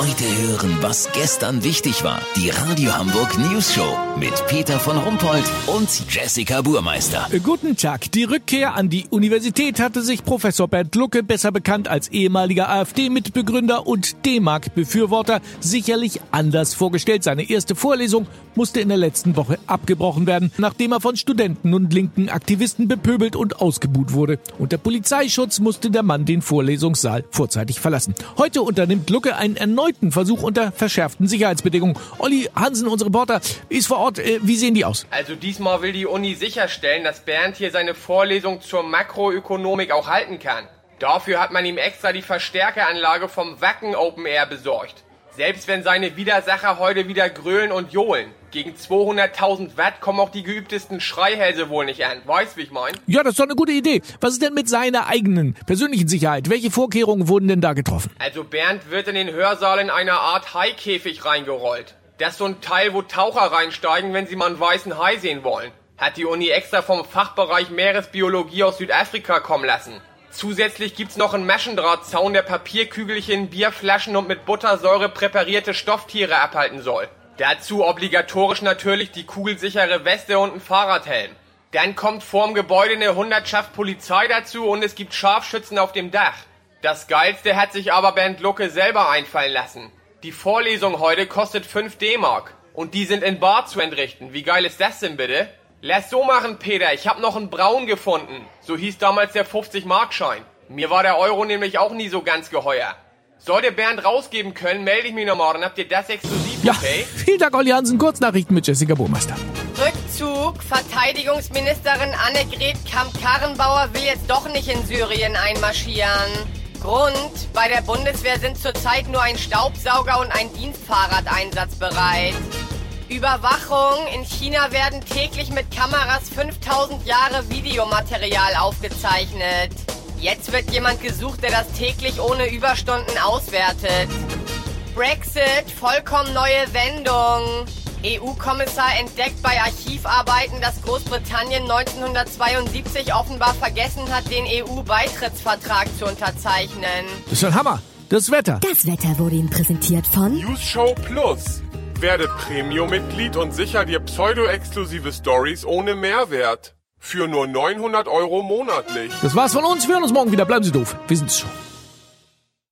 Heute hören, was gestern wichtig war. Die Radio Hamburg News Show mit Peter von Rumpold und Jessica Burmeister. Guten Tag. Die Rückkehr an die Universität hatte sich Professor Bernd Lucke, besser bekannt als ehemaliger AfD-Mitbegründer und D-Mark-Befürworter, sicherlich anders vorgestellt. Seine erste Vorlesung musste in der letzten Woche abgebrochen werden, nachdem er von Studenten und linken Aktivisten bepöbelt und ausgebuht wurde. Unter Polizeischutz musste der Mann den Vorlesungssaal vorzeitig verlassen. Heute unternimmt Lucke einen erneuten Versuch unter verschärften Sicherheitsbedingungen. Olli Hansen, unser Reporter, ist vor Ort. Äh, Wie sehen die aus? Also diesmal will die Uni sicherstellen, dass Bernd hier seine Vorlesung zur Makroökonomik auch halten kann. Dafür hat man ihm extra die Verstärkeranlage vom Wacken Open Air besorgt. Selbst wenn seine Widersacher heute wieder grölen und johlen. Gegen 200.000 Watt kommen auch die geübtesten Schreihälse wohl nicht an. Weißt, wie ich mein? Ja, das ist doch eine gute Idee. Was ist denn mit seiner eigenen persönlichen Sicherheit? Welche Vorkehrungen wurden denn da getroffen? Also Bernd wird in den Hörsaal in einer Art Haikäfig reingerollt. Das ist so ein Teil, wo Taucher reinsteigen, wenn sie mal einen weißen Hai sehen wollen. Hat die Uni extra vom Fachbereich Meeresbiologie aus Südafrika kommen lassen. Zusätzlich gibt's noch einen Maschendrahtzaun, der Papierkügelchen, Bierflaschen und mit Buttersäure präparierte Stofftiere abhalten soll. Dazu obligatorisch natürlich die kugelsichere Weste und ein Fahrradhelm. Dann kommt vorm Gebäude eine Hundertschaft Polizei dazu und es gibt Scharfschützen auf dem Dach. Das Geilste hat sich aber Bernd Lucke selber einfallen lassen. Die Vorlesung heute kostet 5 D-Mark. Und die sind in Bar zu entrichten. Wie geil ist das denn bitte? Lass so machen, Peter. Ich hab noch einen Braun gefunden. So hieß damals der 50-Mark-Schein. Mir war der Euro nämlich auch nie so ganz geheuer. Sollte Bernd rausgeben können, melde ich mich nochmal. Dann habt ihr das exklusiv, Ja, okay? vielen Dank, Olli Hansen. Kurznachrichten mit Jessica Burmeister. Rückzug. Verteidigungsministerin Annegret Kamp-Karrenbauer will jetzt doch nicht in Syrien einmarschieren. Grund, bei der Bundeswehr sind zurzeit nur ein Staubsauger und ein Dienstfahrrad einsatzbereit. Überwachung. In China werden täglich mit Kameras 5000 Jahre Videomaterial aufgezeichnet. Jetzt wird jemand gesucht, der das täglich ohne Überstunden auswertet. Brexit, vollkommen neue Wendung. EU-Kommissar entdeckt bei Archivarbeiten, dass Großbritannien 1972 offenbar vergessen hat, den EU-Beitrittsvertrag zu unterzeichnen. Das ist ein Hammer. Das Wetter. Das Wetter wurde Ihnen präsentiert von News Show Plus. Werde Premium-Mitglied und sicher dir pseudo-exklusive Stories ohne Mehrwert. Für nur 900 Euro monatlich. Das war's von uns. Wir hören uns morgen wieder. Bleiben Sie doof. Wir sind's schon.